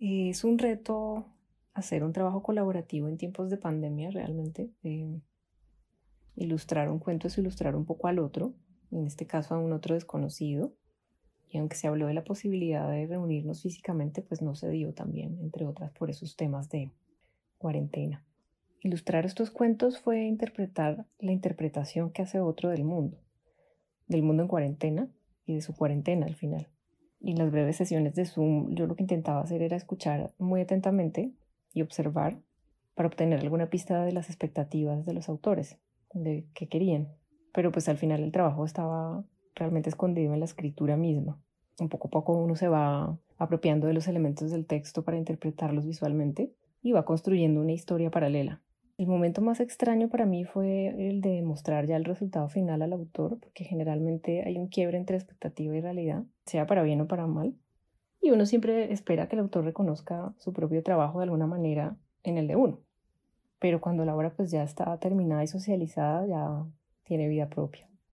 Es un reto hacer un trabajo colaborativo en tiempos de pandemia realmente. Eh, ilustrar un cuento es ilustrar un poco al otro, en este caso a un otro desconocido. Y aunque se habló de la posibilidad de reunirnos físicamente, pues no se dio también, entre otras, por esos temas de cuarentena. Ilustrar estos cuentos fue interpretar la interpretación que hace otro del mundo, del mundo en cuarentena y de su cuarentena al final. Y las breves sesiones de Zoom yo lo que intentaba hacer era escuchar muy atentamente y observar para obtener alguna pista de las expectativas de los autores, de qué querían. Pero pues al final el trabajo estaba realmente escondido en la escritura misma. Un poco a poco uno se va apropiando de los elementos del texto para interpretarlos visualmente y va construyendo una historia paralela. El momento más extraño para mí fue el de mostrar ya el resultado final al autor, porque generalmente hay un quiebre entre expectativa y realidad, sea para bien o para mal, y uno siempre espera que el autor reconozca su propio trabajo de alguna manera en el de uno. Pero cuando la obra pues ya está terminada y socializada, ya tiene vida propia.